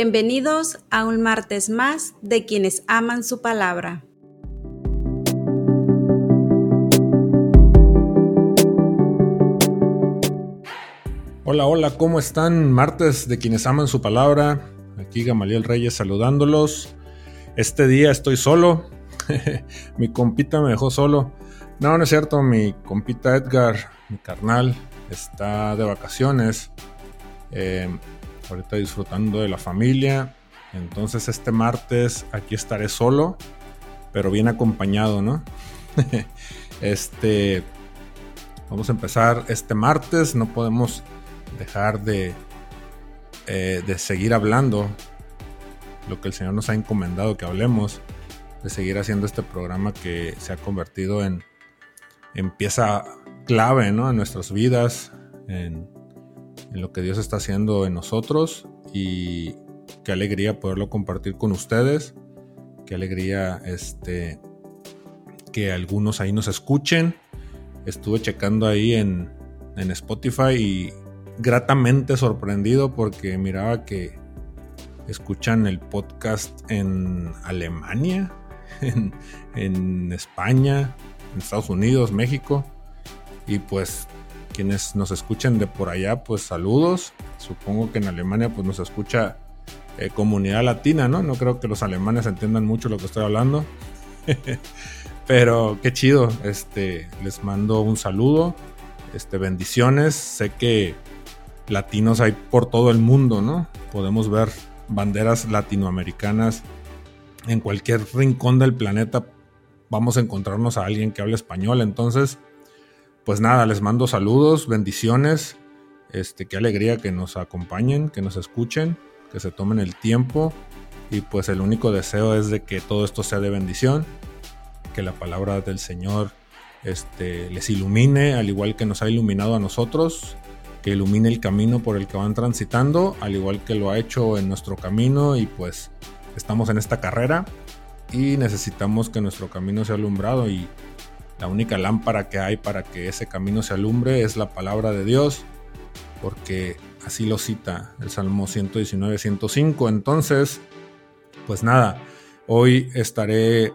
Bienvenidos a un martes más de quienes aman su palabra. Hola, hola, ¿cómo están? Martes de quienes aman su palabra. Aquí Gamaliel Reyes saludándolos. Este día estoy solo. mi compita me dejó solo. No, no es cierto, mi compita Edgar, mi carnal, está de vacaciones. Eh, ahorita disfrutando de la familia. Entonces este martes aquí estaré solo, pero bien acompañado, ¿no? este, vamos a empezar este martes, no podemos dejar de, eh, de seguir hablando lo que el Señor nos ha encomendado que hablemos, de seguir haciendo este programa que se ha convertido en, en pieza clave ¿no? en nuestras vidas, en, en lo que Dios está haciendo en nosotros y qué alegría poderlo compartir con ustedes. Qué alegría este que algunos ahí nos escuchen. Estuve checando ahí en, en Spotify y gratamente sorprendido porque miraba que escuchan el podcast en Alemania, en, en España, en Estados Unidos, México. Y pues quienes nos escuchen de por allá, pues saludos. Supongo que en Alemania pues nos escucha eh, comunidad latina, ¿no? No creo que los alemanes entiendan mucho lo que estoy hablando. Pero qué chido. Este, les mando un saludo. Este, bendiciones. Sé que latinos hay por todo el mundo, ¿no? Podemos ver banderas latinoamericanas en cualquier rincón del planeta. Vamos a encontrarnos a alguien que hable español. Entonces, pues nada, les mando saludos, bendiciones. Este, qué alegría que nos acompañen, que nos escuchen, que se tomen el tiempo. Y pues el único deseo es de que todo esto sea de bendición, que la palabra del Señor este, les ilumine, al igual que nos ha iluminado a nosotros, que ilumine el camino por el que van transitando, al igual que lo ha hecho en nuestro camino y pues estamos en esta carrera y necesitamos que nuestro camino sea alumbrado y la única lámpara que hay para que ese camino se alumbre es la palabra de Dios, porque así lo cita el Salmo 119, 105. Entonces, pues nada, hoy estaré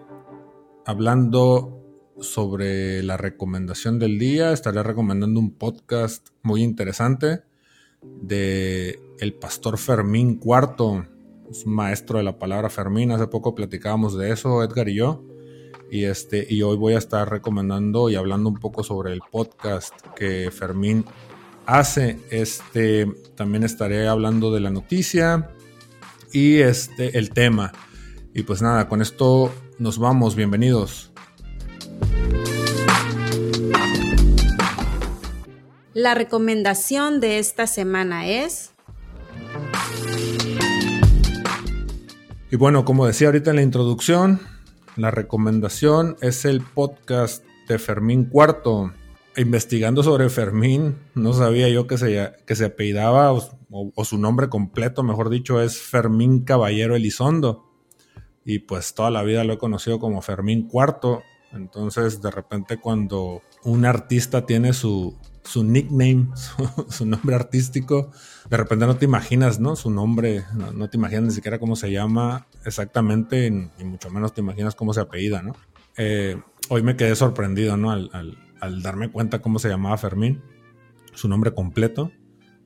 hablando sobre la recomendación del día, estaré recomendando un podcast muy interesante de el pastor Fermín Cuarto, maestro de la palabra Fermín, hace poco platicábamos de eso, Edgar y yo. Y, este, y hoy voy a estar recomendando y hablando un poco sobre el podcast que Fermín hace. Este, también estaré hablando de la noticia y este, el tema. Y pues nada, con esto nos vamos. Bienvenidos. La recomendación de esta semana es... Y bueno, como decía ahorita en la introducción, la recomendación es el podcast de Fermín Cuarto. Investigando sobre Fermín, no sabía yo que se, que se apellidaba, o, su nombre completo, mejor dicho, es Fermín Caballero Elizondo. Y pues toda la vida lo he conocido como Fermín Cuarto. Entonces, de repente, cuando un artista tiene su, su nickname, su, nombre artístico, de repente no te imaginas, ¿no? Su nombre, no, te imaginas ni siquiera cómo se llama exactamente y mucho menos te imaginas cómo se apellida, ¿no? Eh, hoy me quedé sorprendido, ¿no? Al, darme cuenta cómo se llamaba Fermín, su nombre completo,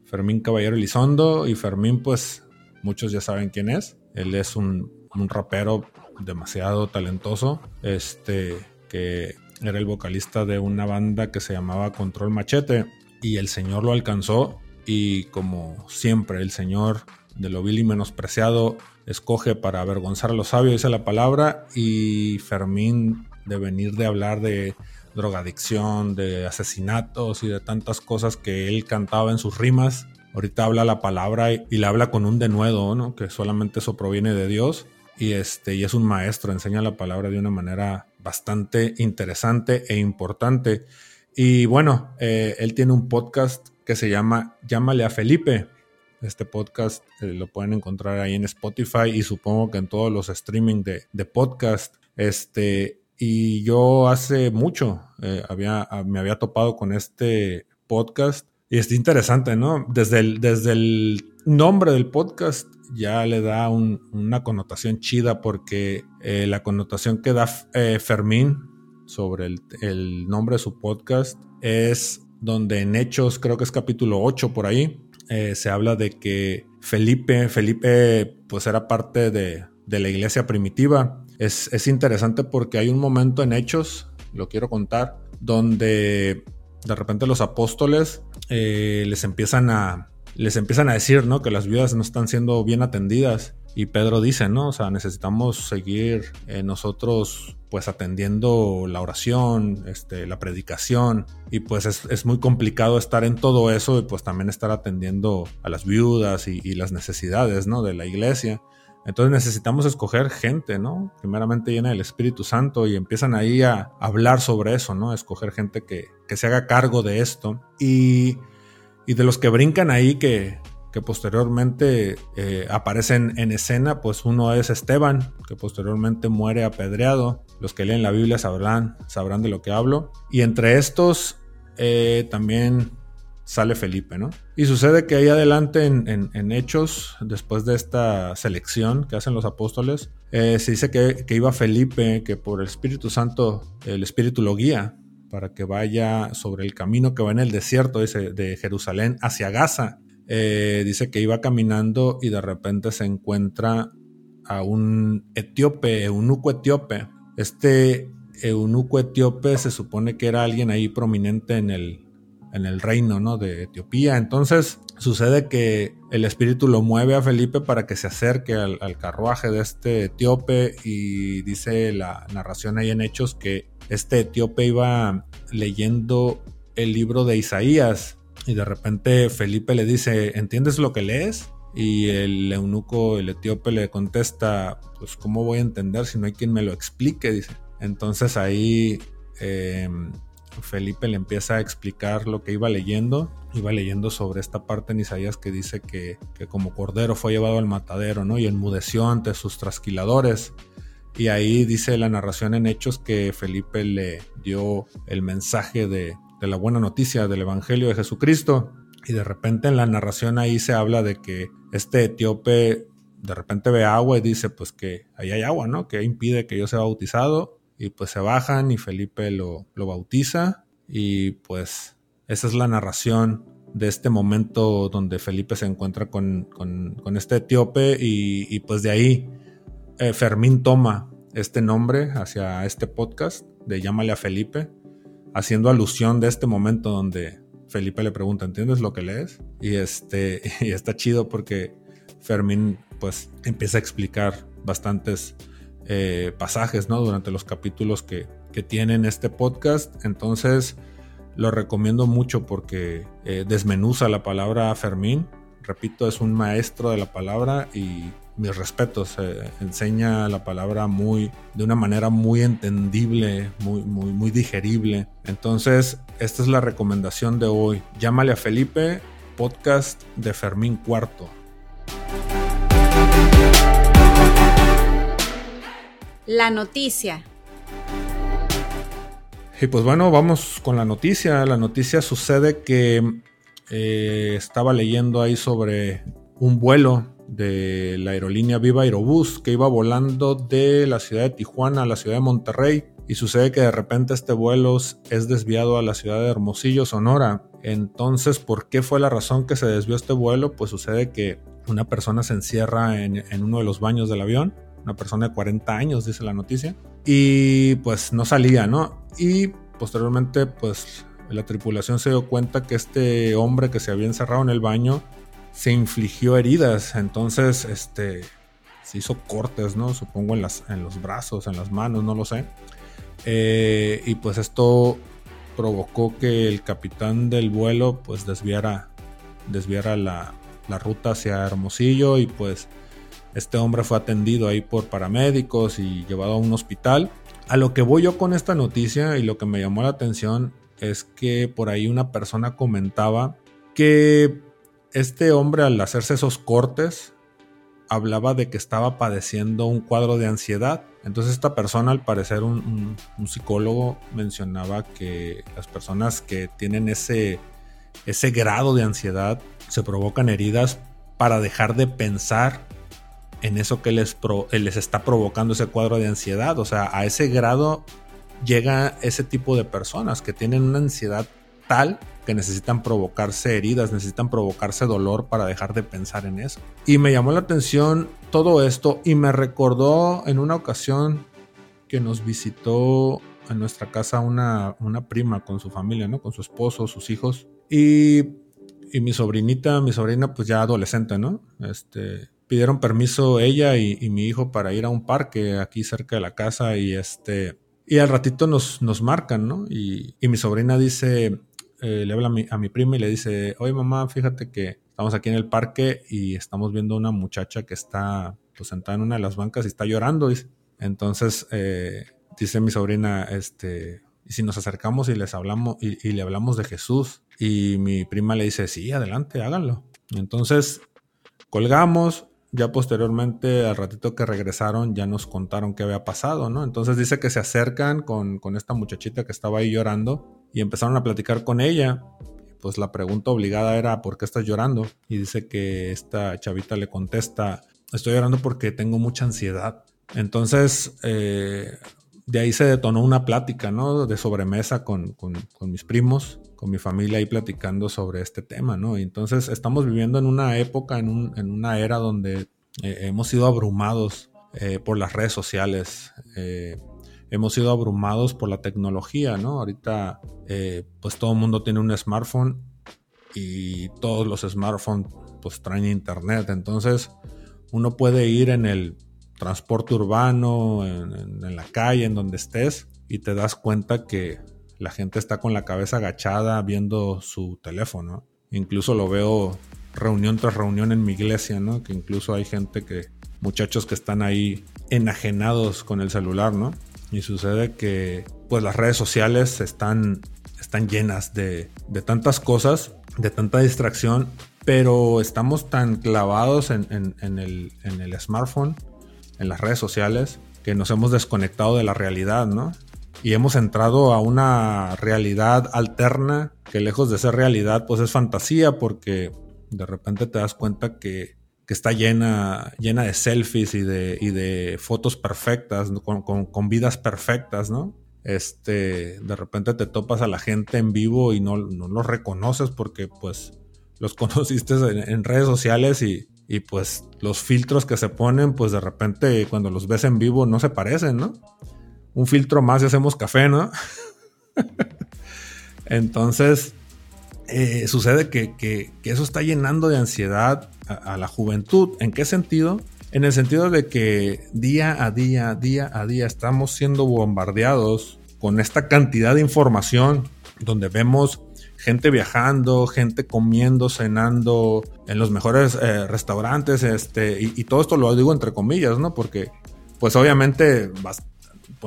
Fermín Caballero Elizondo y Fermín, pues muchos ya saben quién es. Él es un, un rapero demasiado talentoso, este, que era el vocalista de una banda que se llamaba Control Machete y el señor lo alcanzó y como siempre el señor de lo vil y menospreciado escoge para avergonzar a los sabios, dice la palabra, y Fermín de venir de hablar de drogadicción, de asesinatos y de tantas cosas que él cantaba en sus rimas. Ahorita habla la palabra y, la habla con un denuedo, ¿no? Que solamente eso proviene de Dios. Y, este, y es un maestro, enseña la palabra de una manera bastante interesante e importante. Y bueno, eh, él tiene un podcast que se llama Llámale a Felipe. Este podcast eh, lo pueden encontrar ahí en Spotify y supongo que en todos los streaming de, de podcast. Este, y yo hace mucho eh, había, me había topado con este podcast Y es interesante, ¿no? Desde el, desde el nombre del podcast ya le da una connotación chida porque eh, la connotación que da eh, Fermín sobre el, nombre de su podcast es donde en Hechos, creo que es capítulo 8 por ahí, eh, se habla de que Felipe, Felipe pues era parte de, la iglesia primitiva. Es, es interesante porque hay un momento en Hechos, lo quiero contar, donde de repente los apóstoles eh, les empiezan a les empiezan a decir, ¿no? Que las viudas no están siendo bien atendidas. Y Pedro dice, ¿no? O sea, necesitamos seguir eh, nosotros pues atendiendo la oración, este, la predicación. Y pues es, muy complicado estar en todo eso y pues también estar atendiendo a las viudas y, y las necesidades, ¿no? De la iglesia. Entonces necesitamos escoger gente, ¿no? Primeramente llena del Espíritu Santo y empiezan ahí a hablar sobre eso, ¿no? Escoger gente que, se haga cargo de esto. Y, de los que brincan ahí que, que posteriormente eh, aparecen en escena, pues uno es Esteban, que posteriormente muere apedreado. Los que leen la Biblia sabrán, sabrán de lo que hablo. Y entre estos eh, también sale Felipe, ¿no? Y sucede que ahí adelante en, Hechos, después de esta selección que hacen los apóstoles, eh, se dice que, iba Felipe, que por el Espíritu Santo, el Espíritu lo guía para que vaya sobre el camino que va en el desierto, de Jerusalén hacia Gaza. Eh, dice que iba caminando y de repente se encuentra a un etíope, eunuco etíope. Este eunuco etíope se supone que era alguien ahí prominente en el, en el reino ¿no? de Etiopía. Entonces sucede que el espíritu lo mueve a Felipe para que se acerque al, carruaje de este etíope y dice la narración ahí en Hechos que este etíope iba leyendo el libro de Isaías y de repente Felipe le dice, ¿entiendes lo que lees? Y el eunuco, el etíope le contesta, pues ¿cómo voy a entender si no hay quien me lo explique? Dice. Entonces ahí eh, Felipe le empieza a explicar lo que iba leyendo. Iba leyendo sobre esta parte en Isaías que dice que, como cordero fue llevado al matadero, ¿no? Y enmudeció ante sus trasquiladores. Y ahí dice la narración en Hechos que Felipe le dio el mensaje de, de la buena noticia del Evangelio de Jesucristo. Y de repente en la narración ahí se habla de que este etíope de repente ve agua y dice pues que ahí hay agua, ¿no? Que impide que yo sea bautizado y pues se bajan y Felipe lo, bautiza y pues esa es la narración de este momento donde Felipe se encuentra con, este etíope y, pues de ahí eh, Fermín toma este nombre hacia este podcast de Llámale a Felipe, haciendo alusión de este momento donde Felipe le pregunta, ¿entiendes lo que lees? Y, este, y está chido porque Fermín pues empieza a explicar bastantes eh, pasajes ¿no? durante los capítulos que, tienen este podcast. Entonces lo recomiendo mucho porque eh, desmenuza la palabra Fermín. Repito, es un maestro de la palabra y mis respetos. Eh, enseña la palabra muy, de una manera muy entendible, muy, muy, muy digerible. Entonces, esta es la recomendación de hoy. Llámale a Felipe, podcast de Fermín Cuarto. La noticia. Y pues bueno, vamos con la noticia. La noticia sucede que eh, estaba leyendo ahí sobre un vuelo de la aerolínea Viva Aerobús que iba volando de la ciudad de Tijuana a la ciudad de Monterrey y sucede que de repente este vuelo es desviado a la ciudad de Hermosillo, Sonora. Entonces, ¿por qué fue la razón que se desvió este vuelo? Pues sucede que una persona se encierra en uno de los baños del avión una persona de 40 años, dice la noticia, y pues no salía, ¿no? Y posteriormente, pues la tripulación se dio cuenta que este hombre que se había encerrado en el baño se infligió heridas, entonces, este, se hizo cortes, ¿no? Supongo en, las, en los brazos, en las manos, no lo sé. Eh, y pues esto provocó que el capitán del vuelo pues desviara, desviara la, la ruta hacia Hermosillo y pues este hombre fue atendido ahí por paramédicos y llevado a un hospital. A lo que voy yo con esta noticia y lo que me llamó la atención es que por ahí una persona comentaba que este hombre al hacerse esos cortes hablaba de que estaba padeciendo un cuadro de ansiedad. Entonces esta persona, al parecer un, psicólogo, mencionaba que las personas que tienen ese, ese grado de ansiedad, se provocan heridas para dejar de pensar en eso que les, les está provocando ese cuadro de ansiedad. O sea, a ese grado llega ese tipo de personas que tienen una ansiedad tal que necesitan provocarse heridas, necesitan provocarse dolor para dejar de pensar en eso. Y me llamó la atención todo esto y me recordó en una ocasión que nos visitó en nuestra casa una, una prima con su familia, ¿no? Con su esposo, sus hijos. Y, y mi sobrinita, mi sobrina pues ya adolescente, ¿no? Este, pidieron permiso ella y, mi hijo para ir a un parque aquí cerca de la casa y este... Y al ratito nos, nos marcan, ¿no? Y, y mi sobrina dice, eh, le habla a mi, a mi, prima y le dice, oye mamá, fíjate que estamos aquí en el parque y estamos viendo una muchacha que está pues, sentada en una de las bancas y está llorando. Entonces eh, dice mi sobrina, este, y si nos acercamos y les hablamos y, le hablamos de Jesús y mi prima le dice, sí, adelante, háganlo. Entonces colgamos, ya posteriormente, al ratito que regresaron, ya nos contaron qué había pasado, ¿no? Entonces dice que se acercan con, con esta muchachita que estaba ahí llorando y empezaron a platicar con ella. Pues la pregunta obligada era, ¿por qué estás llorando? Y dice que esta chavita le contesta, estoy llorando porque tengo mucha ansiedad. Entonces, eh, de ahí se detonó una plática, ¿no? De sobremesa con, con, con, mis primos, con mi familia ahí platicando sobre este tema, ¿no? Y entonces estamos viviendo en una época, en, un, en una era donde eh, hemos sido abrumados eh, por las redes sociales. Eh, hemos sido abrumados por la tecnología, ¿no? Ahorita, pues todo el mundo tiene un smartphone y todos los smartphones pues traen internet. Entonces, uno puede ir en el transporte urbano, en, la calle, en donde estés, y te das cuenta que la gente está con la cabeza agachada viendo su teléfono. Incluso lo veo reunión tras reunión en mi iglesia, ¿no? Que incluso hay gente que, muchachos que están ahí enajenados con el celular, ¿no? Y sucede que pues las redes sociales están, están llenas de, de tantas cosas, de tanta distracción, pero estamos tan clavados en, el, en el smartphone, en las redes sociales, que nos hemos desconectado de la realidad, ¿no? Y hemos entrado a una realidad alterna que lejos de ser realidad, pues es fantasía porque de repente te das cuenta que que está llena, llena de selfies y de, y de fotos perfectas, con, con, vidas perfectas, ¿no? Este, de repente te topas a la gente en vivo y no, no los reconoces porque pues los conociste en, en redes sociales y, y, pues los filtros que se ponen, pues de repente cuando los ves en vivo no se parecen, ¿no? Un filtro más y hacemos café, ¿no? Entonces, eh, sucede que, que, eso está llenando de ansiedad a, la juventud. ¿En qué sentido? En el sentido de que día a día, día a día estamos siendo bombardeados con esta cantidad de información donde vemos gente viajando, gente comiendo, cenando en los mejores eh, restaurantes, este, y, y, todo esto lo digo entre comillas, ¿no? Porque, pues obviamente, vas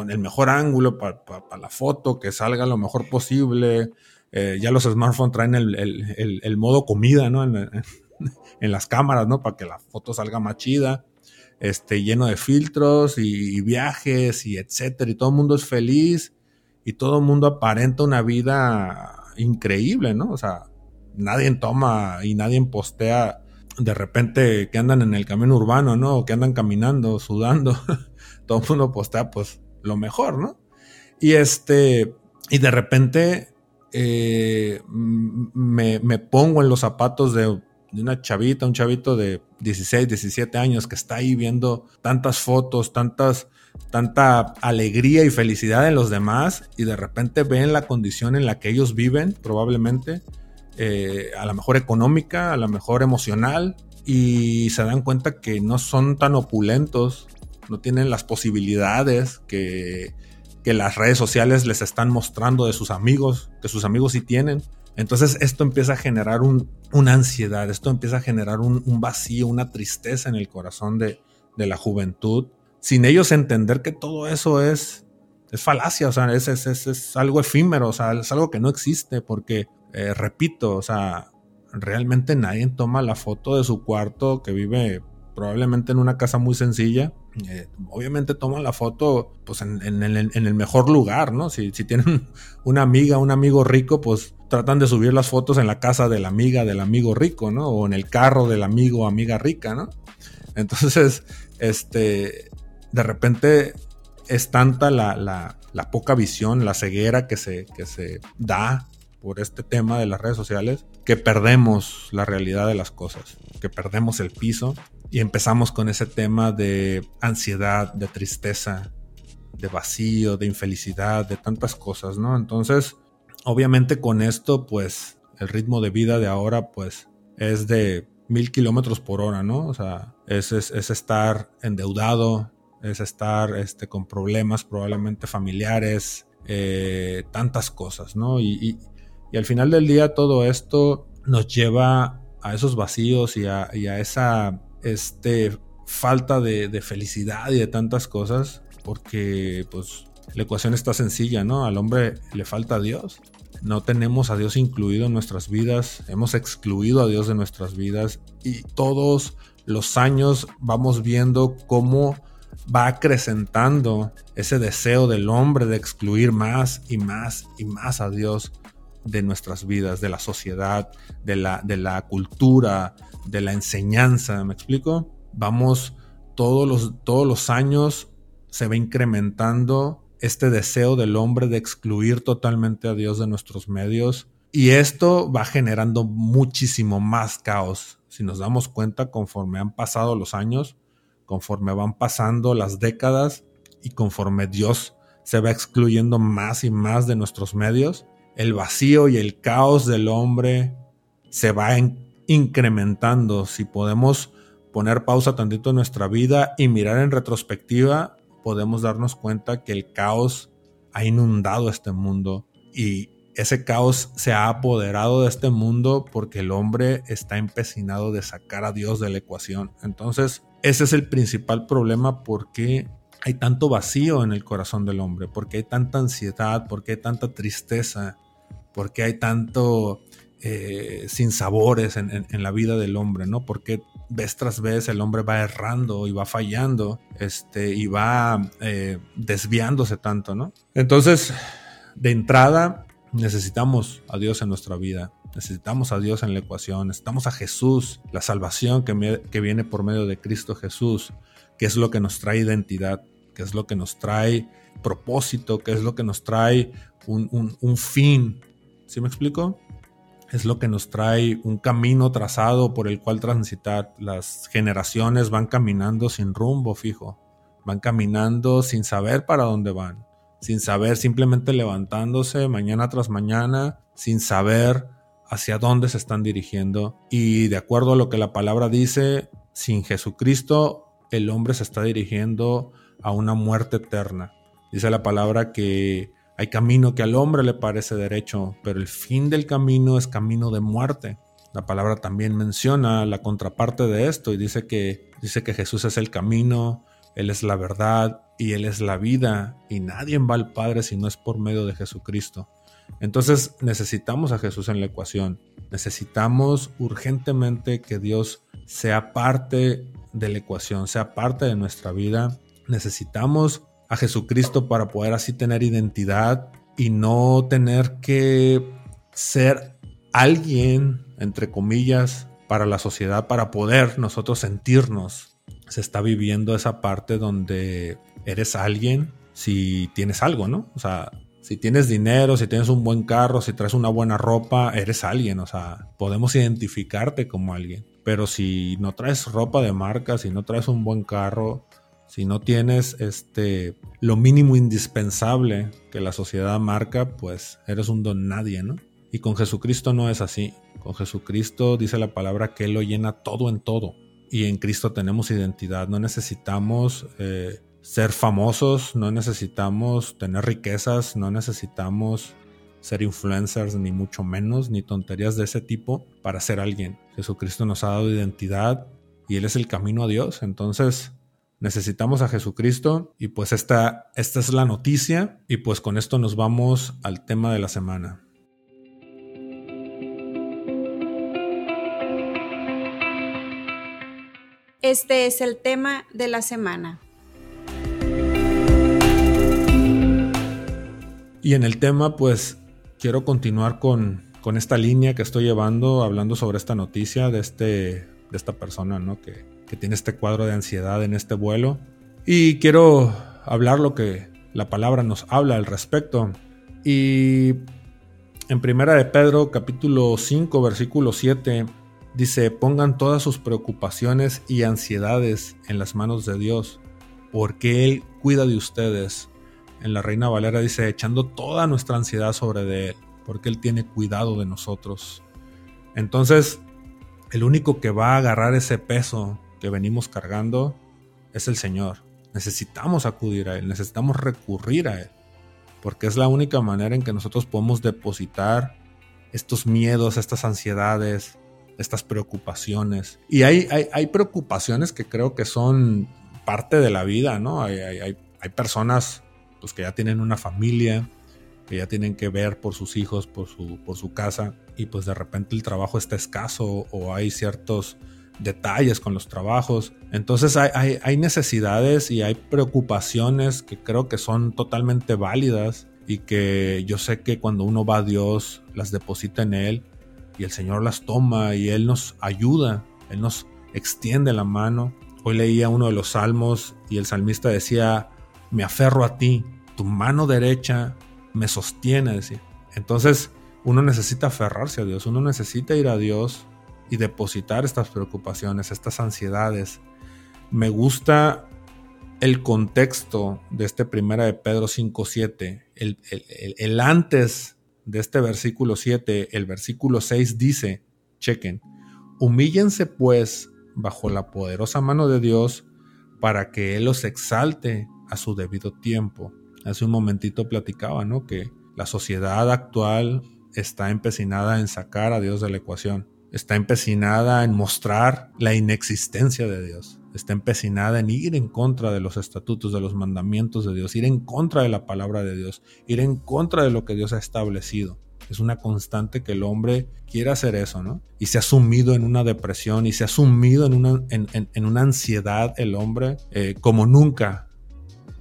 el mejor ángulo para pa, pa la foto, que salga lo mejor posible, eh, ya los smartphones traen el, el, modo comida, ¿no? En, las cámaras, ¿no? Para que la foto salga más chida, este, lleno de filtros y, y, viajes y etcétera. Y todo el mundo es feliz y todo el mundo aparenta una vida increíble, ¿no? O sea, nadie toma y nadie postea de repente que andan en el camino urbano, ¿no? Que andan caminando, sudando. todo el mundo postea, pues, lo mejor, ¿no? Y este, y de repente eh, me, me, pongo en los zapatos de, una chavita, un chavito de 16, 17 años que está ahí viendo tantas fotos, tantas, tanta alegría y felicidad en los demás y de repente ven la condición en la que ellos viven, probablemente, eh, a lo mejor económica, a lo mejor emocional, y se dan cuenta que no son tan opulentos, no tienen las posibilidades que que las redes sociales les están mostrando de sus amigos, que sus amigos sí tienen. Entonces esto empieza a generar un, una ansiedad, esto empieza a generar un, vacío, una tristeza en el corazón de, de, la juventud, sin ellos entender que todo eso es, es falacia, o sea, es, es, es, es algo efímero, o sea, es algo que no existe, porque, eh, repito, o sea, realmente nadie toma la foto de su cuarto que vive probablemente en una casa muy sencilla. Eh, obviamente toman la foto pues en, el, mejor lugar, ¿no? Si, si tienen una amiga, un amigo rico, pues tratan de subir las fotos en la casa de la amiga del amigo rico, ¿no? O en el carro del amigo amiga rica, ¿no? Entonces, este, de repente es tanta la, la, la poca visión, la ceguera que se, que se da por este tema de las redes sociales, que perdemos la realidad de las cosas, que perdemos el piso y empezamos con ese tema de ansiedad, de tristeza, de vacío, de infelicidad, de tantas cosas, ¿no? Entonces, obviamente con esto, pues, el ritmo de vida de ahora, pues, es de mil kilómetros por hora, ¿no? O sea, es, es, estar endeudado, es estar este, con problemas probablemente familiares, eh, tantas cosas, ¿no? Y, al final del día todo esto nos lleva a esos vacíos y a, y a esa este, falta de, de, felicidad y de tantas cosas, porque pues la ecuación está sencilla, ¿no? Al hombre le falta a Dios. No tenemos a Dios incluido en nuestras vidas, hemos excluido a Dios de nuestras vidas y todos los años vamos viendo cómo va acrecentando ese deseo del hombre de excluir más y más y más a Dios de nuestras vidas, de la sociedad, de la, de la cultura, de la enseñanza, ¿me explico? Vamos todos los, todos los años se va incrementando este deseo del hombre de excluir totalmente a Dios de nuestros medios y esto va generando muchísimo más caos. Si nos damos cuenta, conforme han pasado los años, conforme van pasando las décadas y conforme Dios se va excluyendo más y más de nuestros medios, el vacío y el caos del hombre se va incrementando. Si podemos poner pausa tantito en nuestra vida y mirar en retrospectiva, podemos darnos cuenta que el caos ha inundado este mundo y ese caos se ha apoderado de este mundo porque el hombre está empecinado de sacar a Dios de la ecuación. Entonces, ese es el principal problema porque hay tanto vacío en el corazón del hombre, porque hay tanta ansiedad, porque hay tanta tristeza, porque hay tanto eh, sin sabores en, la vida del hombre, ¿no? Porque vez tras vez el hombre va errando y va fallando, este, y va eh, desviándose tanto, ¿no? Entonces, de entrada, necesitamos a Dios en nuestra vida, necesitamos a Dios en la ecuación, necesitamos a Jesús, la salvación que, que viene por medio de Cristo Jesús, que es lo que nos trae identidad, que es lo que nos trae propósito, que es lo que nos trae un, un, un fin. ¿Sí me explico? es lo que nos trae un camino trazado por el cual transitar. Las generaciones van caminando sin rumbo fijo, van caminando sin saber para dónde van, sin saber, simplemente levantándose mañana tras mañana, sin saber hacia dónde se están dirigiendo. Y de acuerdo a lo que la palabra dice, sin Jesucristo el hombre se está dirigiendo a una muerte eterna. Dice la palabra que hay camino que al hombre le parece derecho, pero el fin del camino es camino de muerte. La palabra también menciona la contraparte de esto y dice que, dice que Jesús es el camino, Él es la verdad y Él es la vida y nadie va al Padre si no es por medio de Jesucristo. Entonces necesitamos a Jesús en la ecuación. Necesitamos urgentemente que Dios sea parte de la ecuación, sea parte de nuestra vida. Necesitamos a Jesucristo para poder así tener identidad y no tener que ser alguien, entre comillas, para la sociedad, para poder nosotros sentirnos. Se está viviendo esa parte donde eres alguien si tienes algo, ¿no? O sea, si tienes dinero, si tienes un buen carro, si traes una buena ropa, eres alguien, o sea, podemos identificarte como alguien. Pero si no traes ropa de marca, si no traes un buen carro, si no tienes este lo mínimo indispensable que la sociedad marca, pues eres un don nadie, ¿no? Y con Jesucristo no es así. Con Jesucristo dice la palabra que Él lo llena todo en todo. Y en Cristo tenemos identidad. No necesitamos eh, ser famosos, no necesitamos tener riquezas, no necesitamos ser influencers, ni mucho menos, ni tonterías de ese tipo para ser alguien. Jesucristo nos ha dado identidad y Él es el camino a Dios. Entonces, necesitamos a Jesucristo y pues esta, esta es la noticia y pues con esto nos vamos al tema de la semana. Este es el tema de la semana. Y en el tema pues quiero continuar con, con esta línea que estoy llevando, hablando sobre esta noticia de, este, de esta persona, ¿no? Que, que tiene este cuadro de ansiedad en este vuelo. Y quiero hablar lo que la palabra nos habla al respecto. Y en Primera de Pedro, capítulo 5, versículo 7, dice, pongan todas sus preocupaciones y ansiedades en las manos de Dios, porque Él cuida de ustedes. En la Reina Valera dice, echando toda nuestra ansiedad sobre de Él, porque Él tiene cuidado de nosotros. Entonces, el único que va a agarrar ese peso que venimos cargando es el Señor. Necesitamos acudir a Él, necesitamos recurrir a Él, porque es la única manera en que nosotros podemos depositar estos miedos, estas ansiedades, estas preocupaciones. Y hay, hay, preocupaciones que creo que son parte de la vida, ¿no? Hay, hay, hay personas pues, que ya tienen una familia, que ya tienen que ver por sus hijos, por su, por su casa, y pues de repente el trabajo está escaso o hay ciertos detalles con los trabajos. Entonces hay, hay, necesidades y hay preocupaciones que creo que son totalmente válidas y que yo sé que cuando uno va a Dios las deposita en Él y el Señor las toma y Él nos ayuda, Él nos extiende la mano. Hoy leía uno de los salmos y el salmista decía, me aferro a ti, tu mano derecha me sostiene. Entonces, uno necesita aferrarse a Dios, uno necesita ir a Dios y depositar estas preocupaciones, estas ansiedades. Me gusta el contexto de este primera de Pedro 5.7, el, el, el, antes de este versículo 7, el versículo 6 dice, chequen, humíllense pues bajo la poderosa mano de Dios para que Él los exalte a su debido tiempo hace un momentito platicaba, ¿no? Que la sociedad actual está empecinada en sacar a Dios de la ecuación, está empecinada en mostrar la inexistencia de Dios, está empecinada en ir en contra de los estatutos, de los mandamientos de Dios, ir en contra de la palabra de Dios, ir en contra de lo que Dios ha establecido. Es una constante que el hombre quiere hacer eso, ¿no? Y se ha sumido en una depresión y se ha sumido en una, en, una ansiedad el hombre eh, como nunca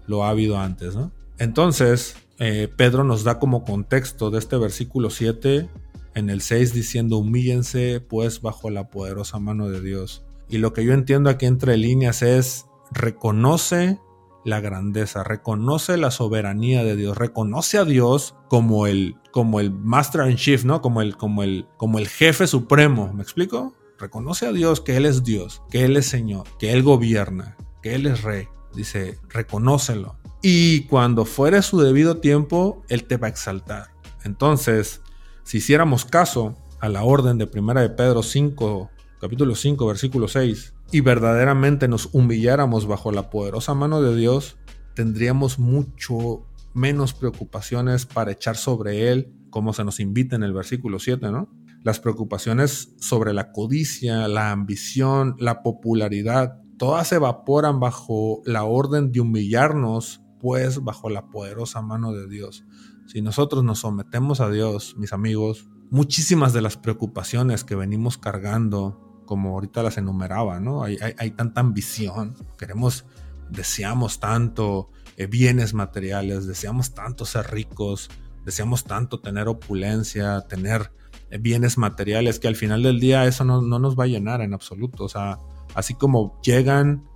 lo ha habido antes, ¿no? Entonces, eh, Pedro nos da como contexto de este versículo 7 en el 6 diciendo, humíllense pues bajo la poderosa mano de Dios. Y lo que yo entiendo aquí entre líneas es, reconoce la grandeza, reconoce la soberanía de Dios, reconoce a Dios como el, como el Master in Chief, ¿no? Como el, como, el, como el jefe supremo, ¿me explico? Reconoce a Dios que Él es Dios, que Él es Señor, que Él gobierna, que Él es Rey. Dice, reconócelo. Y cuando fuere su debido tiempo, Él te va a exaltar. Entonces, si hiciéramos caso a la orden de Primera de Pedro 5, capítulo 5, versículo 6, y verdaderamente nos humilláramos bajo la poderosa mano de Dios, tendríamos mucho menos preocupaciones para echar sobre Él, como se nos invita en el versículo 7, ¿no? Las preocupaciones sobre la codicia, la ambición, la popularidad, todas se evaporan bajo la orden de humillarnos pues bajo la poderosa mano de Dios. Si nosotros nos sometemos a Dios, mis amigos, muchísimas de las preocupaciones que venimos cargando, como ahorita las enumeraba, ¿no? Hay, tanta ambición, queremos, deseamos tanto eh, bienes materiales, deseamos tanto ser ricos, deseamos tanto tener opulencia, tener eh, bienes materiales, que al final del día eso no, no nos va a llenar en absoluto. O sea, así como llegan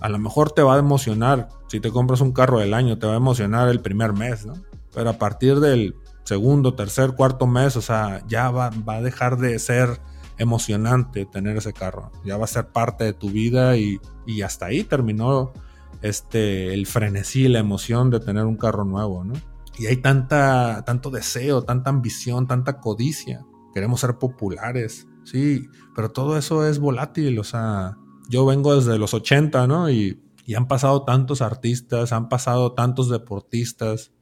a lo mejor te va a emocionar, si te compras un carro del año, te va a emocionar el primer mes, ¿no? Pero a partir del segundo, tercer, cuarto mes, o sea, ya va, a dejar de ser emocionante tener ese carro. Ya va a ser parte de tu vida y, y hasta ahí terminó este, el frenesí, la emoción de tener un carro nuevo, ¿no? Y hay tanta, tanto deseo, tanta ambición, tanta codicia. Queremos ser populares, sí, pero todo eso es volátil, o sea, yo vengo desde los 80, ¿no? Y, han pasado tantos artistas, han pasado tantos deportistas,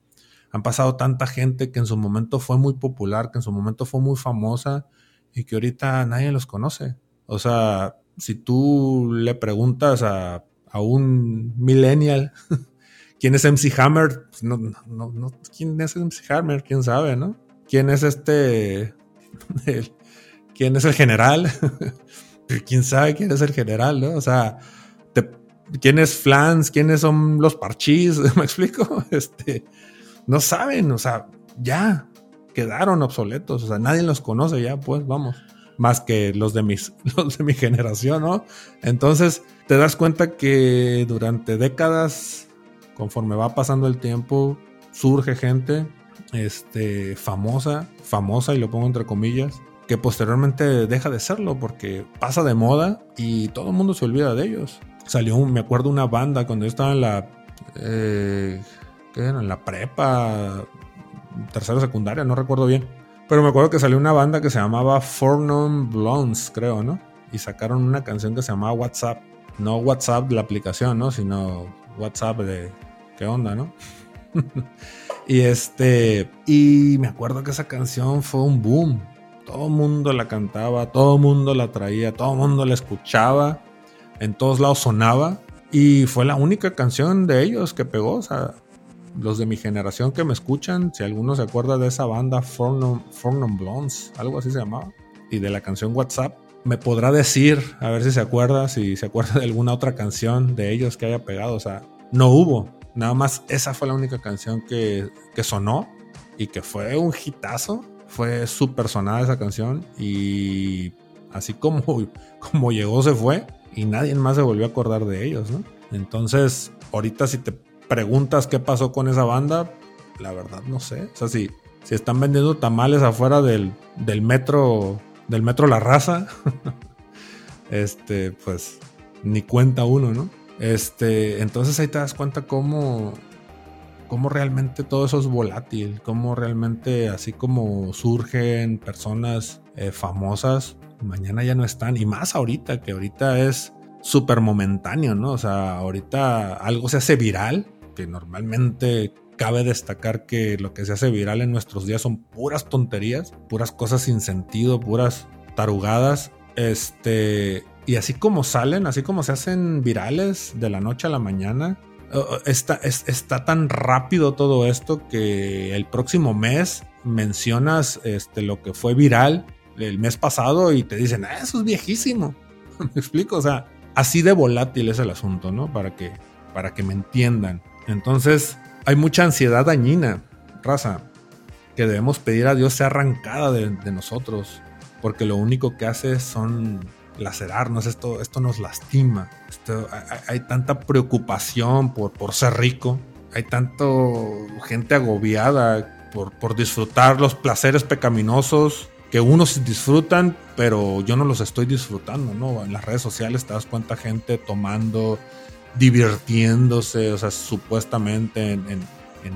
han pasado tanta gente que en su momento fue muy popular, que en su momento fue muy famosa y que ahorita nadie los conoce. O sea, si tú le preguntas a, un millennial quién es MC Hammer, pues no, no, no, quién es MC Hammer, quién sabe, ¿no? ¿Quién es este? ¿Quién es el general? quién sabe quién es el general, ¿no? O sea, quién es Flans, quiénes son los parchís, ¿me explico? Este, no saben, o sea, ya, quedaron obsoletos, o sea, nadie los conoce ya, pues vamos, más que los de, mis, los de mi generación, ¿no? Entonces te das cuenta que durante décadas, conforme va pasando el tiempo, surge gente este, famosa, famosa y lo pongo entre comillas, que posteriormente deja de serlo porque pasa de moda y todo el mundo se olvida de ellos. Salió, me acuerdo, una banda cuando yo estaba en la... Eh, ¿Qué era? En la prepa, tercera secundaria, no recuerdo bien. Pero me acuerdo que salió una banda que se llamaba Fornum Blondes, creo, ¿no? Y sacaron una canción que se llamaba WhatsApp. No WhatsApp la aplicación, ¿no? Sino WhatsApp de qué onda, ¿no? y este, y me acuerdo que esa canción fue un boom. Todo mundo la cantaba, todo mundo la traía, todo mundo la escuchaba, en todos lados sonaba. Y fue la única canción de ellos que pegó. O sea, los de mi generación que me escuchan, si alguno se acuerda de esa banda Fornum, Blondes, algo así se llamaba, y de la canción WhatsApp, me podrá decir, a ver si se acuerda, si se acuerda de alguna otra canción de ellos que haya pegado. O sea, no hubo. Nada más esa fue la única canción que, que sonó y que fue un hitazo. Fue súper sonada esa canción y así como, como llegó se fue y nadie más se volvió a acordar de ellos, ¿no? Entonces, ahorita si te preguntas qué pasó con esa banda, la verdad no sé. O sea, si, si están vendiendo tamales afuera del, del metro, del metro La Raza, este, pues ni cuenta uno, ¿no? Este, entonces ahí te das cuenta cómo, cómo realmente todo eso es volátil, cómo realmente así como surgen personas eh, famosas, mañana ya no están, y más ahorita, que ahorita es súper momentáneo, ¿no? O sea, ahorita algo se hace viral que normalmente cabe destacar que lo que se hace viral en nuestros días son puras tonterías, puras cosas sin sentido, puras tarugadas. Este, y así como salen, así como se hacen virales de la noche a la mañana, está, está tan rápido todo esto que el próximo mes mencionas este, lo que fue viral el mes pasado y te dicen, ah, eso es viejísimo. ¿Me explico? O sea, así de volátil es el asunto, ¿no? Para que, para que me entiendan. Entonces, hay mucha ansiedad dañina, raza, que debemos pedir a Dios sea arrancada de, nosotros, porque lo único que hace son lacerarnos, esto, esto nos lastima. hay, tanta preocupación por, por ser rico, hay tanto gente agobiada por, por disfrutar los placeres pecaminosos que unos disfrutan, pero yo no los estoy disfrutando, ¿no? En las redes sociales te das cuenta gente tomando, divirtiéndose, o sea, supuestamente en,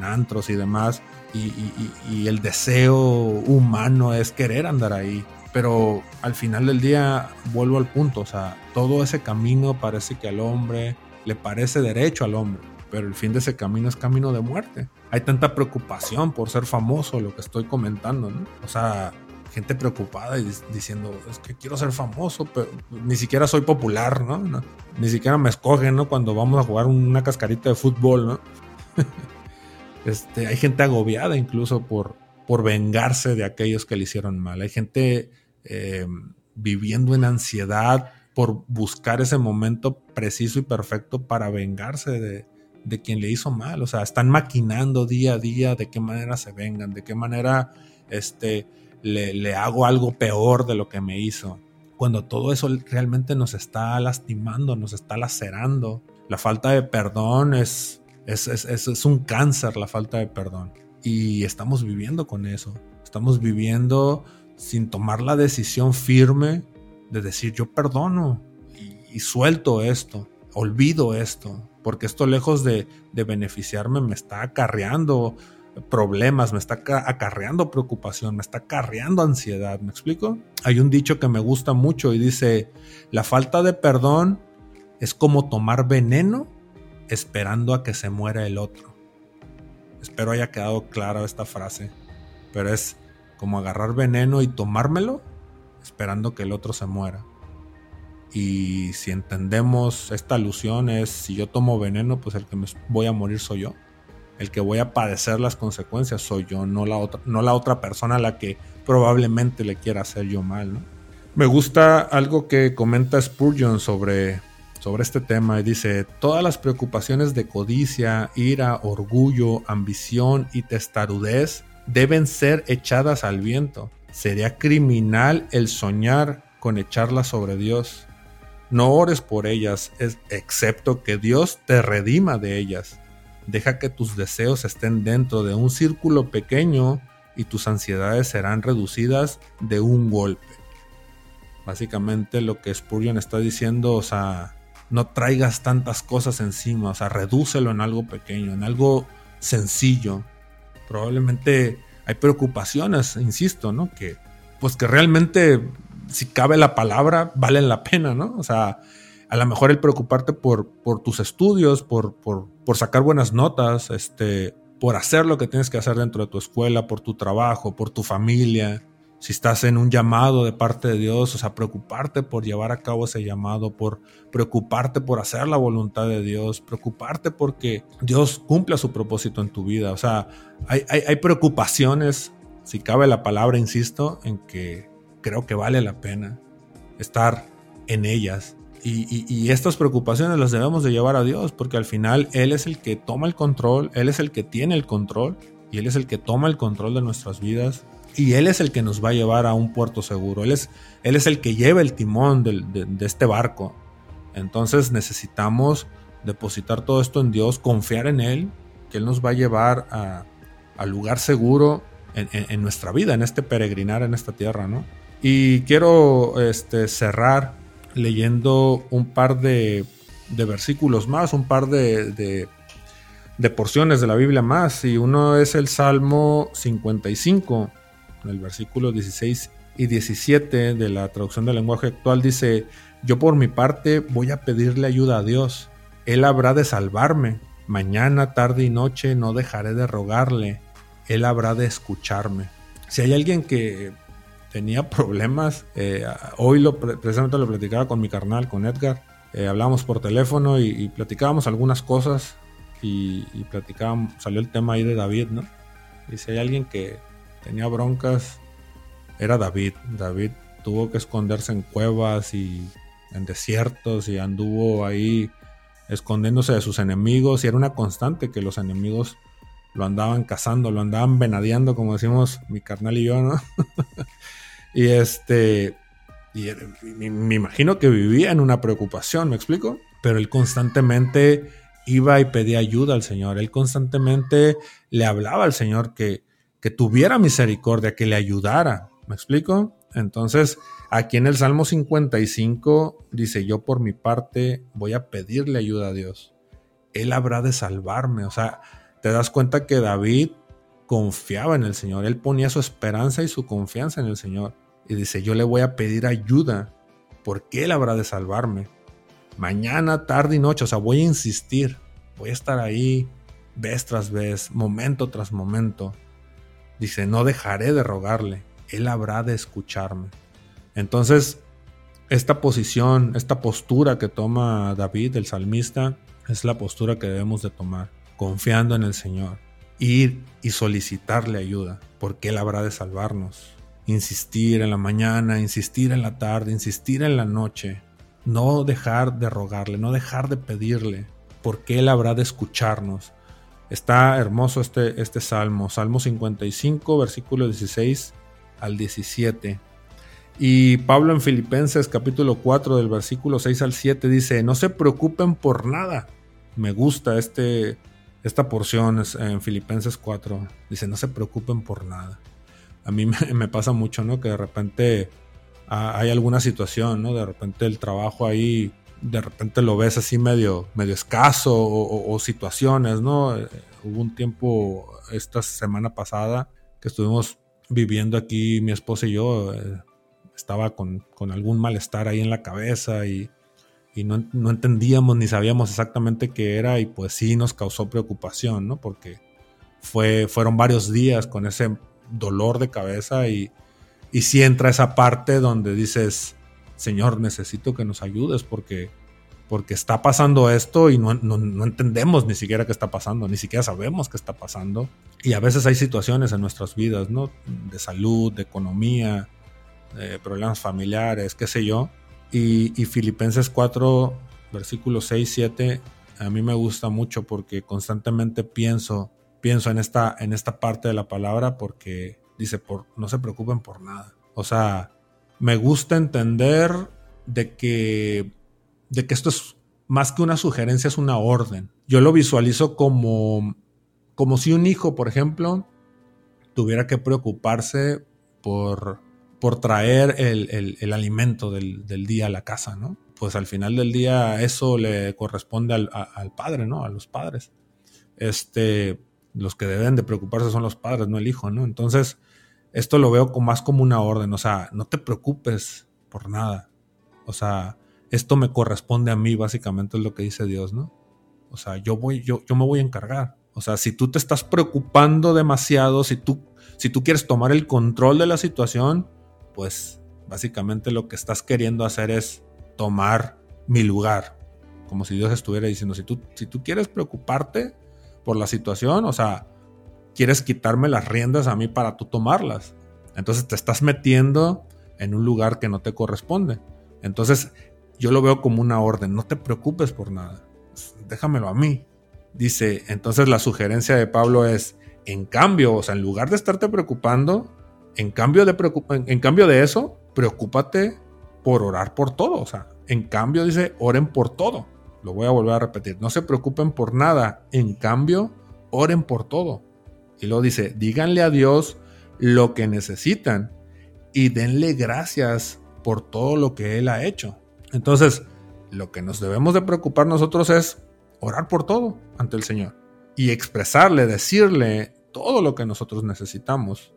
antros y demás. Y, el deseo humano es querer andar ahí. Pero al final del día vuelvo al punto, o sea, todo ese camino parece que al hombre le parece derecho al hombre, pero el fin de ese camino es camino de muerte. Hay tanta preocupación por ser famoso, lo que estoy comentando, ¿no? O sea, gente preocupada y diciendo, es que quiero ser famoso, pero ni siquiera soy popular, ¿no? Ni siquiera me escogen, ¿no? Cuando vamos a jugar una cascarita de fútbol, ¿no? este, hay gente agobiada incluso por, por vengarse de aquellos que le hicieron mal. Hay gente eh, viviendo en ansiedad por buscar ese momento preciso y perfecto para vengarse de, de quien le hizo mal. O sea, están maquinando día a día de qué manera se vengan, de qué manera este, le, hago algo peor de lo que me hizo. Cuando todo eso realmente nos está lastimando, nos está lacerando. La falta de perdón es, es, es, un cáncer, la falta de perdón. Y estamos viviendo con eso. Estamos viviendo sin tomar la decisión firme de decir yo perdono y, suelto esto, olvido esto, porque esto lejos de, de beneficiarme me está acarreando problemas, me está acarreando preocupación, me está acarreando ansiedad, ¿me explico? Hay un dicho que me gusta mucho y dice, la falta de perdón es como tomar veneno esperando a que se muera el otro. Espero haya quedado clara esta frase, pero es como agarrar veneno y tomármelo esperando que el otro se muera. Y si entendemos esta alusión es, si yo tomo veneno, pues el que me voy a morir soy yo el que voy a padecer las consecuencias soy yo, no la otra, no la otra persona a la que probablemente le quiera hacer yo mal. Me gusta algo que comenta Spurgeon sobre, sobre este tema y dice, todas las preocupaciones de codicia, ira, orgullo, ambición y testarudez deben ser echadas al viento. Sería criminal el soñar con echarlas sobre Dios. No ores por ellas, excepto que Dios te redima de ellas. Deja que tus deseos estén dentro de un círculo pequeño y tus ansiedades serán reducidas de un golpe. Básicamente lo que Spurgeon está diciendo, o sea, no traigas tantas cosas encima, o sea, redúcelo en algo pequeño, en algo sencillo. Probablemente hay preocupaciones, insisto, ¿no? Que pues que realmente si cabe la palabra, valen la pena, ¿no? O sea, a lo mejor el preocuparte por, por tus estudios, por, por, por sacar buenas notas, este, por hacer lo que tienes que hacer dentro de tu escuela, por tu trabajo, por tu familia, si estás en un llamado de parte de Dios, o sea, preocuparte por llevar a cabo ese llamado, por preocuparte por hacer la voluntad de Dios, preocuparte porque Dios cumpla su propósito en tu vida. O sea, hay, hay, preocupaciones, si cabe la palabra, insisto, en que creo que vale la pena estar en ellas. Y, y, estas preocupaciones las debemos de llevar a Dios, porque al final Él es el que toma el control, Él es el que tiene el control, y Él es el que toma el control de nuestras vidas y Él es el que nos va a llevar a un puerto seguro. Él es, él es el que lleva el timón de, este barco. Entonces necesitamos depositar todo esto en Dios, confiar en Él, que Él nos va a llevar al lugar seguro en, nuestra vida, en este peregrinar en esta tierra, ¿no? Y quiero este, cerrar leyendo un par de, versículos más, un par de, de porciones de la Biblia más, y uno es el Salmo 55 en el versículo 16 y 17 de la traducción del lenguaje actual dice, yo por mi parte voy a pedirle ayuda a Dios, Él habrá de salvarme, mañana, tarde y noche no dejaré de rogarle, Él habrá de escucharme. Si hay alguien que tenía problemas, eh, hoy lo, precisamente lo platicaba con mi carnal, con Edgar, eh, hablábamos por teléfono y, platicábamos algunas cosas y, y platicábamos, salió el tema ahí de David, ¿no? Y si hay alguien que tenía broncas era David. David tuvo que esconderse en cuevas y en desiertos y anduvo ahí escondiéndose de sus enemigos y era una constante que los enemigos lo andaban cazando, lo andaban venadeando, como decimos mi carnal y yo, ¿no? y este, y me, me, imagino que vivía en una preocupación, ¿me explico? Pero él constantemente iba y pedía ayuda al Señor, él constantemente le hablaba al Señor que, que tuviera misericordia, que le ayudara. ¿Me explico? Entonces, aquí en el Salmo 55 dice, yo por mi parte voy a pedirle ayuda a Dios. Él habrá de salvarme. O sea, te das cuenta que David confiaba en el Señor. Él ponía su esperanza y su confianza en el Señor. Y dice, yo le voy a pedir ayuda porque Él habrá de salvarme. Mañana, tarde y noche. O sea, voy a insistir. Voy a estar ahí vez tras vez, momento tras momento Dice, no dejaré de rogarle, Él habrá de escucharme. Entonces, esta posición, esta postura que toma David, el salmista, es la postura que debemos de tomar, confiando en el Señor, ir y solicitarle ayuda, porque Él habrá de salvarnos. Insistir en la mañana, insistir en la tarde, insistir en la noche, no dejar de rogarle, no dejar de pedirle, porque Él habrá de escucharnos. Está hermoso este, este salmo, Salmo 55, versículo 16 al 17. Y Pablo en Filipenses capítulo 4 del versículo 6 al 7 dice, no se preocupen por nada. Me gusta este, esta porción en Filipenses 4. Dice, no se preocupen por nada. A mí me, pasa mucho, ¿no? Que de repente hay alguna situación, ¿no? De repente el trabajo ahí de repente lo ves así medio, medio escaso o, situaciones, ¿no? Eh, hubo un tiempo esta semana pasada que estuvimos viviendo aquí mi esposa y yo, eh, estaba con, algún malestar ahí en la cabeza y, no, entendíamos ni sabíamos exactamente qué era y pues sí nos causó preocupación, ¿no? Porque fue, fueron varios días con ese dolor de cabeza y, y sí entra esa parte donde dices, Señor, necesito que nos ayudes porque, porque está pasando esto y no, entendemos ni siquiera qué está pasando, ni siquiera sabemos qué está pasando. Y a veces hay situaciones en nuestras vidas, ¿no? De salud, de economía, problemas familiares, qué sé yo. Y, y Filipenses 4, versículos 6, 7, a mí me gusta mucho porque constantemente pienso pienso en esta, en esta parte de la palabra porque dice, por, no se preocupen por nada. O sea, me gusta entender de que, de que esto es más que una sugerencia, es una orden. Yo lo visualizo como, como si un hijo, por ejemplo, tuviera que preocuparse por, por traer el, alimento del, día a la casa, ¿no? Pues al final del día eso le corresponde al, al padre, ¿no? A los padres. Este, los que deben de preocuparse son los padres, no el hijo, ¿no? Entonces, esto lo veo más como una orden, o sea, no te preocupes por nada. O sea, esto me corresponde a mí, básicamente es lo que dice Dios, ¿no? O sea, yo voy, yo, yo me voy a encargar. O sea, si tú te estás preocupando demasiado, si tú, si tú quieres tomar el control de la situación, pues básicamente lo que estás queriendo hacer es tomar mi lugar. Como si Dios estuviera diciendo, si tú, si tú quieres preocuparte, por la situación, o sea, quieres quitarme las riendas a mí para tú tomarlas. Entonces te estás metiendo en un lugar que no te corresponde. Entonces yo lo veo como una orden, no te preocupes por nada, déjamelo a mí. Dice, entonces la sugerencia de Pablo es, en cambio, o sea, en lugar de estarte preocupando, en cambio de, en cambio de eso, preocúpate por orar por todo. O sea, en cambio dice, oren por todo. Lo voy a volver a repetir. No se preocupen por nada. En cambio, oren por todo. Y luego dice, díganle a Dios lo que necesitan y denle gracias por todo lo que Él ha hecho. Entonces, lo que nos debemos de preocupar nosotros es orar por todo ante el Señor y expresarle, decirle todo lo que nosotros necesitamos.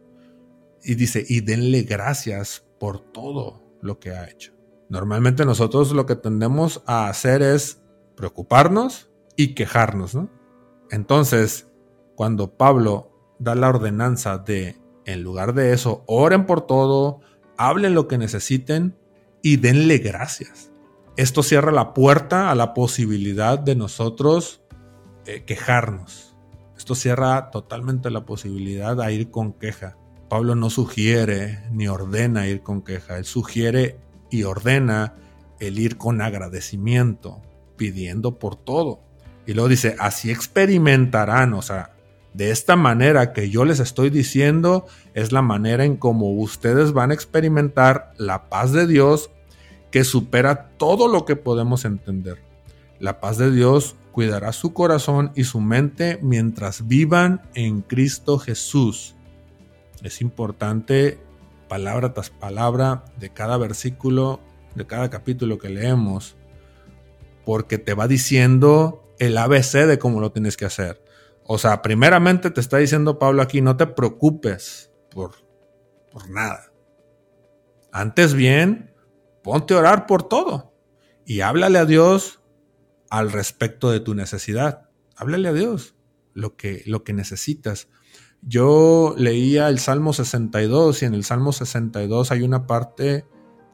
Y dice, y denle gracias por todo lo que ha hecho. Normalmente nosotros lo que tendemos a hacer es preocuparnos y quejarnos, ¿no? Entonces, cuando Pablo da la ordenanza de, en lugar de eso, oren por todo, hablen lo que necesiten y denle gracias. Esto cierra la puerta a la posibilidad de nosotros eh, quejarnos. Esto cierra totalmente la posibilidad a ir con queja. Pablo no sugiere ni ordena ir con queja, él sugiere y ordena el ir con agradecimiento, pidiendo por todo. Y luego dice, así experimentarán, o sea, de esta manera que yo les estoy diciendo es la manera en como ustedes van a experimentar la paz de Dios que supera todo lo que podemos entender. La paz de Dios cuidará su corazón y su mente mientras vivan en Cristo Jesús. Es importante, palabra tras palabra, de cada versículo, de cada capítulo que leemos, porque te va diciendo el ABC de cómo lo tienes que hacer. O sea, primeramente te está diciendo Pablo aquí, no te preocupes por, por nada. Antes bien, ponte a orar por todo y háblale a Dios al respecto de tu necesidad. Háblale a Dios lo que, lo que necesitas. Yo leía el Salmo 62 y en el Salmo 62 hay una parte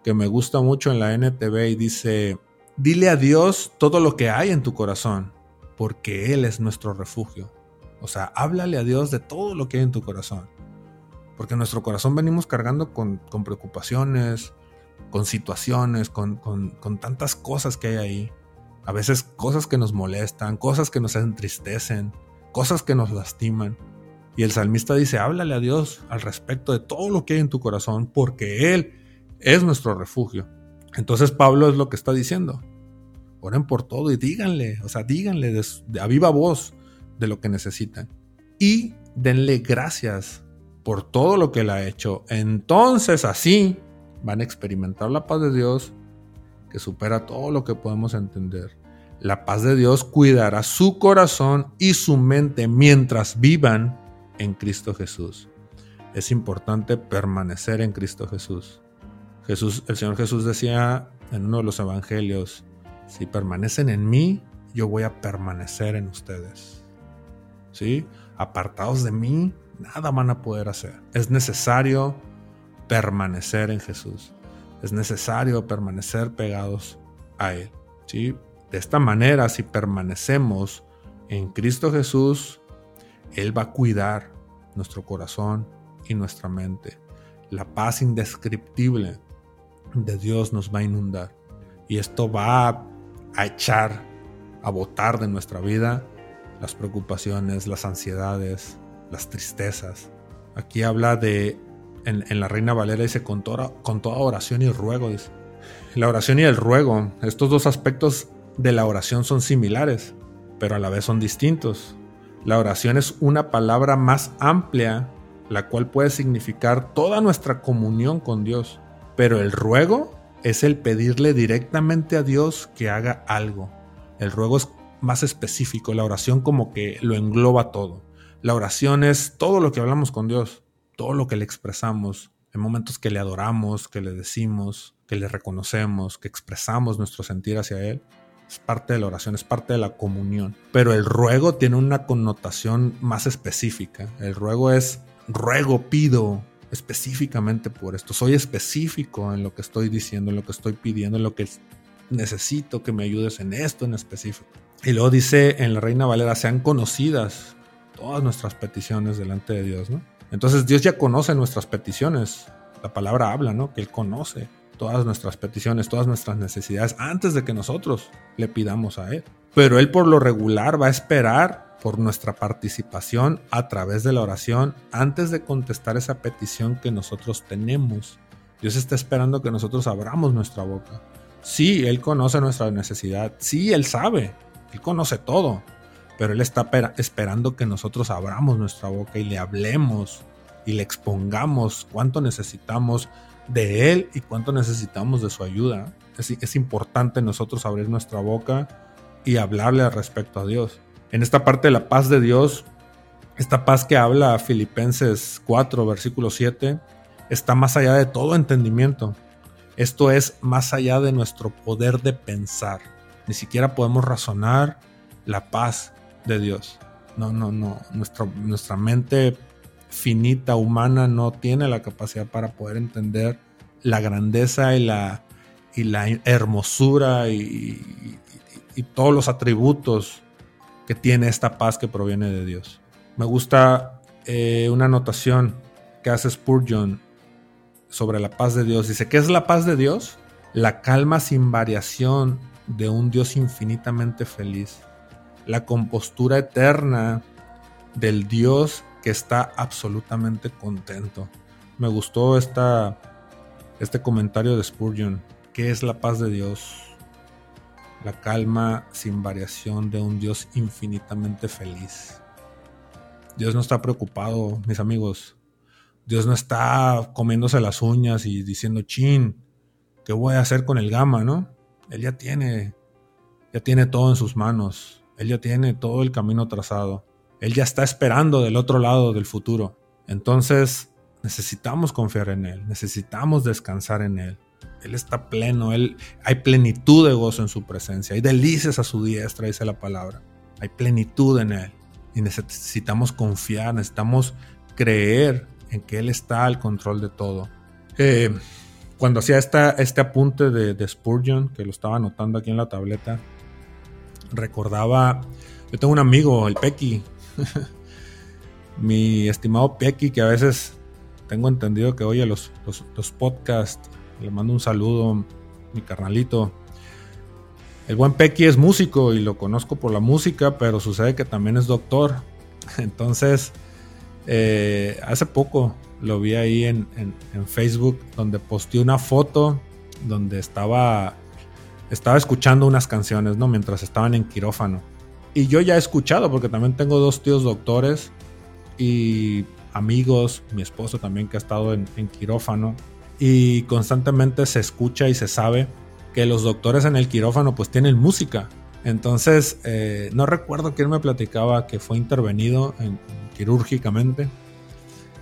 que me gusta mucho en la NTV y dice, Dile a Dios todo lo que hay en tu corazón, porque Él es nuestro refugio. O sea, háblale a Dios de todo lo que hay en tu corazón. Porque nuestro corazón venimos cargando con, preocupaciones, con situaciones, con, con, tantas cosas que hay ahí. A veces cosas que nos molestan, cosas que nos entristecen, cosas que nos lastiman. Y el salmista dice, háblale a Dios al respecto de todo lo que hay en tu corazón, porque Él es nuestro refugio. Entonces Pablo es lo que está diciendo. Oren por todo y díganle, o sea, díganle de, a viva voz de lo que necesitan. Y denle gracias por todo lo que él ha hecho. Entonces así van a experimentar la paz de Dios que supera todo lo que podemos entender. La paz de Dios cuidará su corazón y su mente mientras vivan en Cristo Jesús. Es importante permanecer en Cristo Jesús. Jesús, el Señor Jesús decía en uno de los evangelios, si permanecen en mí, yo voy a permanecer en ustedes. ¿Sí? Apartados de mí, nada van a poder hacer. Es necesario permanecer en Jesús. Es necesario permanecer pegados a Él. ¿Sí? De esta manera, si permanecemos en Cristo Jesús, Él va a cuidar nuestro corazón y nuestra mente. La paz indescriptible de Dios nos va a inundar. Y esto va a echar, a botar de nuestra vida las preocupaciones, las ansiedades, las tristezas. Aquí habla de, en, la Reina Valera dice, con toda, con toda oración y ruego. La oración y el ruego, estos dos aspectos de la oración son similares, pero a la vez son distintos. La oración es una palabra más amplia, la cual puede significar toda nuestra comunión con Dios. Pero el ruego es el pedirle directamente a Dios que haga algo. El ruego es más específico, la oración como que lo engloba todo. La oración es todo lo que hablamos con Dios, todo lo que le expresamos, en momentos que le adoramos, que le decimos, que le reconocemos, que expresamos nuestro sentir hacia Él es parte de la oración, es parte de la comunión. Pero el ruego tiene una connotación más específica. El ruego es ruego, pido específicamente por esto. Soy específico en lo que estoy diciendo, en lo que estoy pidiendo, en lo que necesito que me ayudes en esto en específico. Y luego dice en la Reina Valera, sean conocidas todas nuestras peticiones delante de Dios, ¿no? Entonces Dios ya conoce nuestras peticiones. La palabra habla, ¿no? Que Él conoce todas nuestras peticiones, todas nuestras necesidades antes de que nosotros le pidamos a Él. Pero Él por lo regular va a esperar por nuestra participación a través de la oración antes de contestar esa petición que nosotros tenemos. Dios está esperando que nosotros abramos nuestra boca. Sí, Él conoce nuestra necesidad. Sí, Él sabe. Él conoce todo. Pero Él está esperando que nosotros abramos nuestra boca y le hablemos y le expongamos cuánto necesitamos de Él y cuánto necesitamos de su ayuda. Es, es importante nosotros abrir nuestra boca y hablarle al respecto a Dios. En esta parte de la paz de Dios, esta paz que habla Filipenses 4, versículo 7, está más allá de todo entendimiento. Esto es más allá de nuestro poder de pensar. Ni siquiera podemos razonar la paz de Dios. No, no, no. Nuestra, mente finita, humana, no tiene la capacidad para poder entender la grandeza y la, y la hermosura y, todos los atributos que tiene esta paz que proviene de Dios. Me gusta eh, una anotación que hace Spurgeon sobre la paz de Dios. Dice, ¿qué es la paz de Dios? La calma sin variación de un Dios infinitamente feliz. La compostura eterna del Dios que está absolutamente contento. Me gustó esta, este comentario de Spurgeon. ¿Qué es la paz de Dios? La calma sin variación de un Dios infinitamente feliz. Dios no está preocupado, mis amigos. Dios no está comiéndose las uñas y diciendo, chin, ¿qué voy a hacer con el gama, no? Él ya tiene, ya tiene todo en sus manos. Él ya tiene todo el camino trazado. Él ya está esperando del otro lado del futuro. Entonces necesitamos confiar en Él, necesitamos descansar en Él. Él está pleno, él, hay plenitud de gozo en su presencia, hay delicias a su diestra, dice la palabra. Hay plenitud en Él. Y necesitamos confiar, necesitamos creer en que Él está al control de todo. Eh, cuando hacía esta, este apunte de, Spurgeon, que lo estaba anotando aquí en la tableta, recordaba, yo tengo un amigo, el Pequi, mi estimado Pequi, que a veces tengo entendido que oye los, los, podcasts, le mando un saludo, mi carnalito. El buen Pequi es músico y lo conozco por la música, pero sucede que también es doctor. Entonces, eh, hace poco lo vi ahí en, en, Facebook donde posteó una foto donde estaba, estaba escuchando unas canciones, ¿no? Mientras estaban en quirófano. Y yo ya he escuchado, porque también tengo dos tíos doctores y amigos, mi esposo también que ha estado en, quirófano. Y constantemente se escucha y se sabe que los doctores en el quirófano pues tienen música. Entonces, eh, no recuerdo quién me platicaba que fue intervenido quirúrgicamente.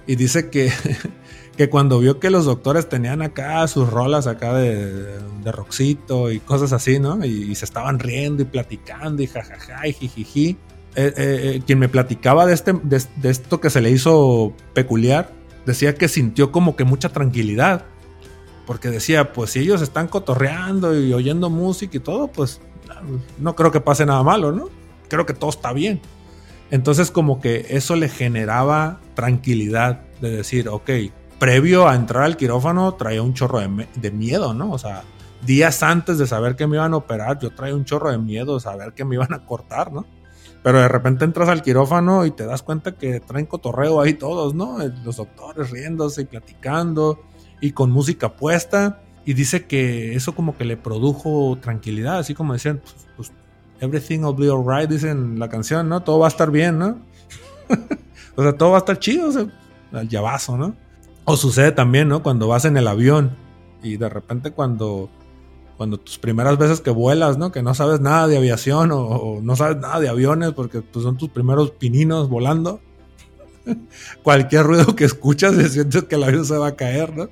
Y dice que que cuando vio que los doctores tenían acá sus rolas acá de, de roxito y cosas así, ¿no? Y, se estaban riendo y platicando y jajaja y jijiji. Eh, eh, eh, quien me platicaba de, este, de, esto que se le hizo peculiar, decía que sintió como que mucha tranquilidad. Porque decía, pues si ellos están cotorreando y oyendo música y todo, pues no creo que pase nada malo, ¿no? Creo que todo está bien. Entonces como que eso le generaba tranquilidad de decir, ok, previo a entrar al quirófano traía un chorro de, miedo, ¿no? O sea, días antes de saber que me iban a operar, yo traía un chorro de miedo saber que me iban a cortar, ¿no? Pero de repente entras al quirófano y te das cuenta que traen cotorreo ahí todos, ¿no? Los doctores riéndose y platicando y con música puesta. Y dice que eso como que le produjo tranquilidad, así como decían, pues everything will be alright, dicen la canción, ¿no? Todo va a estar bien, ¿no? o sea, todo va a estar chido, o sea, al llavazo, ¿no? O sucede también, ¿no? Cuando vas en el avión y de repente cuando, cuando tus primeras veces que vuelas, ¿no? Que no sabes nada de aviación o, no sabes nada de aviones porque pues, son tus primeros pininos volando. Cualquier ruido que escuchas sientes que el avión se va a caer, ¿no?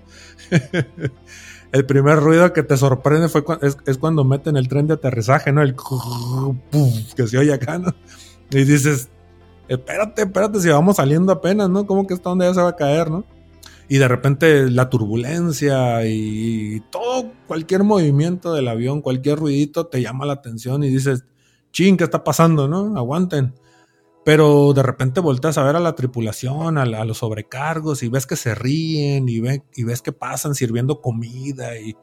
El primer ruido que te sorprende fue es, cuando meten el tren de aterrizaje, ¿no? El que se oye acá, ¿no? Y dices, espérate, espérate, si vamos saliendo apenas, ¿no? ¿Cómo que está donde ya se va a caer, ¿no? Y de repente la turbulencia y todo, cualquier movimiento del avión, cualquier ruidito te llama la atención y dices, ching, ¿qué está pasando, no? Aguanten. Pero de repente volteas a ver a la tripulación, a, los sobrecargos, y ves que se ríen, y, y ves que pasan sirviendo comida, y,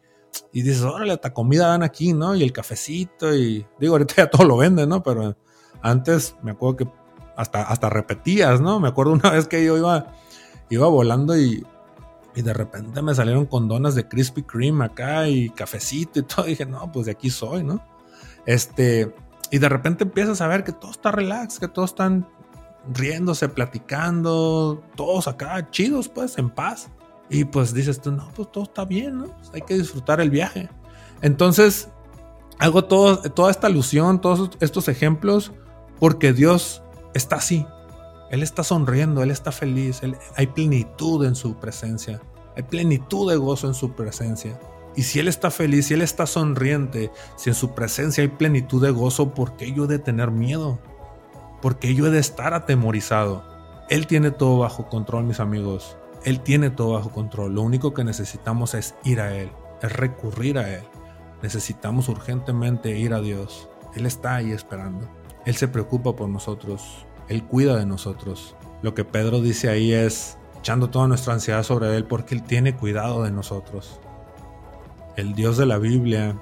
dices, órale, esta comida dan aquí, ¿no? Y el cafecito, y digo, ahorita ya todo lo venden, ¿no? Pero antes me acuerdo que hasta, hasta repetías, ¿no? Me acuerdo una vez que yo iba, iba volando y, y de repente me salieron con donas de Krispy Kreme acá y cafecito y todo. Y dije, no, pues de aquí soy, ¿no? Este, y de repente empiezas a ver que todo está relax, que todos están riéndose, platicando, todos acá chidos, pues, en paz. Y pues dices tú, no, pues todo está bien, ¿no? Pues, hay que disfrutar el viaje. Entonces, hago todo, toda esta alusión, todos estos ejemplos, porque Dios está así. Él está sonriendo, Él está feliz, hay plenitud en su presencia, hay plenitud de gozo en su presencia. Y si Él está feliz, si Él está sonriente, si en su presencia hay plenitud de gozo, ¿por qué yo he de tener miedo? ¿Por qué yo he de estar atemorizado? Él tiene todo bajo control, mis amigos. Él tiene todo bajo control. Lo único que necesitamos es ir a Él, es recurrir a Él. Necesitamos urgentemente ir a Dios. Él está ahí esperando. Él se preocupa por nosotros. Él cuida de nosotros. Lo que Pedro dice ahí es echando toda nuestra ansiedad sobre Él porque Él tiene cuidado de nosotros el Dios de la Biblia,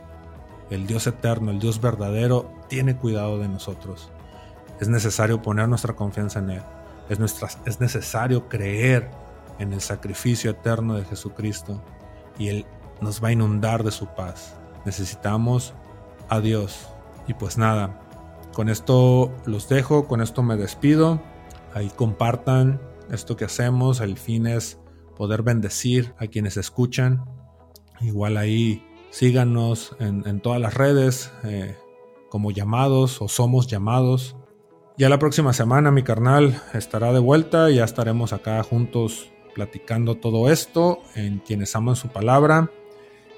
el Dios eterno, el Dios verdadero, tiene cuidado de nosotros. Es necesario poner nuestra confianza en Él. Es, es necesario creer en el sacrificio eterno de Jesucristo y Él nos va a inundar de su paz. Necesitamos a Dios. Y pues nada, con esto los dejo, con esto me despido. Ahí compartan esto que hacemos. El fin es poder bendecir a quienes escuchan Igual ahí síganos en, todas las redes eh, como llamados o somos llamados. Ya la próxima semana mi carnal estará de vuelta, ya estaremos acá juntos platicando todo esto en quienes aman su palabra.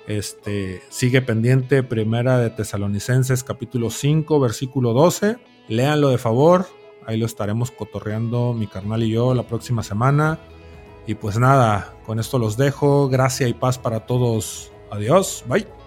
Este sigue pendiente Primera de Tesalonicenses capítulo 5 versículo 12. Léanlo de favor, ahí lo estaremos cotorreando mi carnal y yo la próxima semana. Y pues nada, con esto los dejo. Gracia y paz para todos. Adiós. Bye.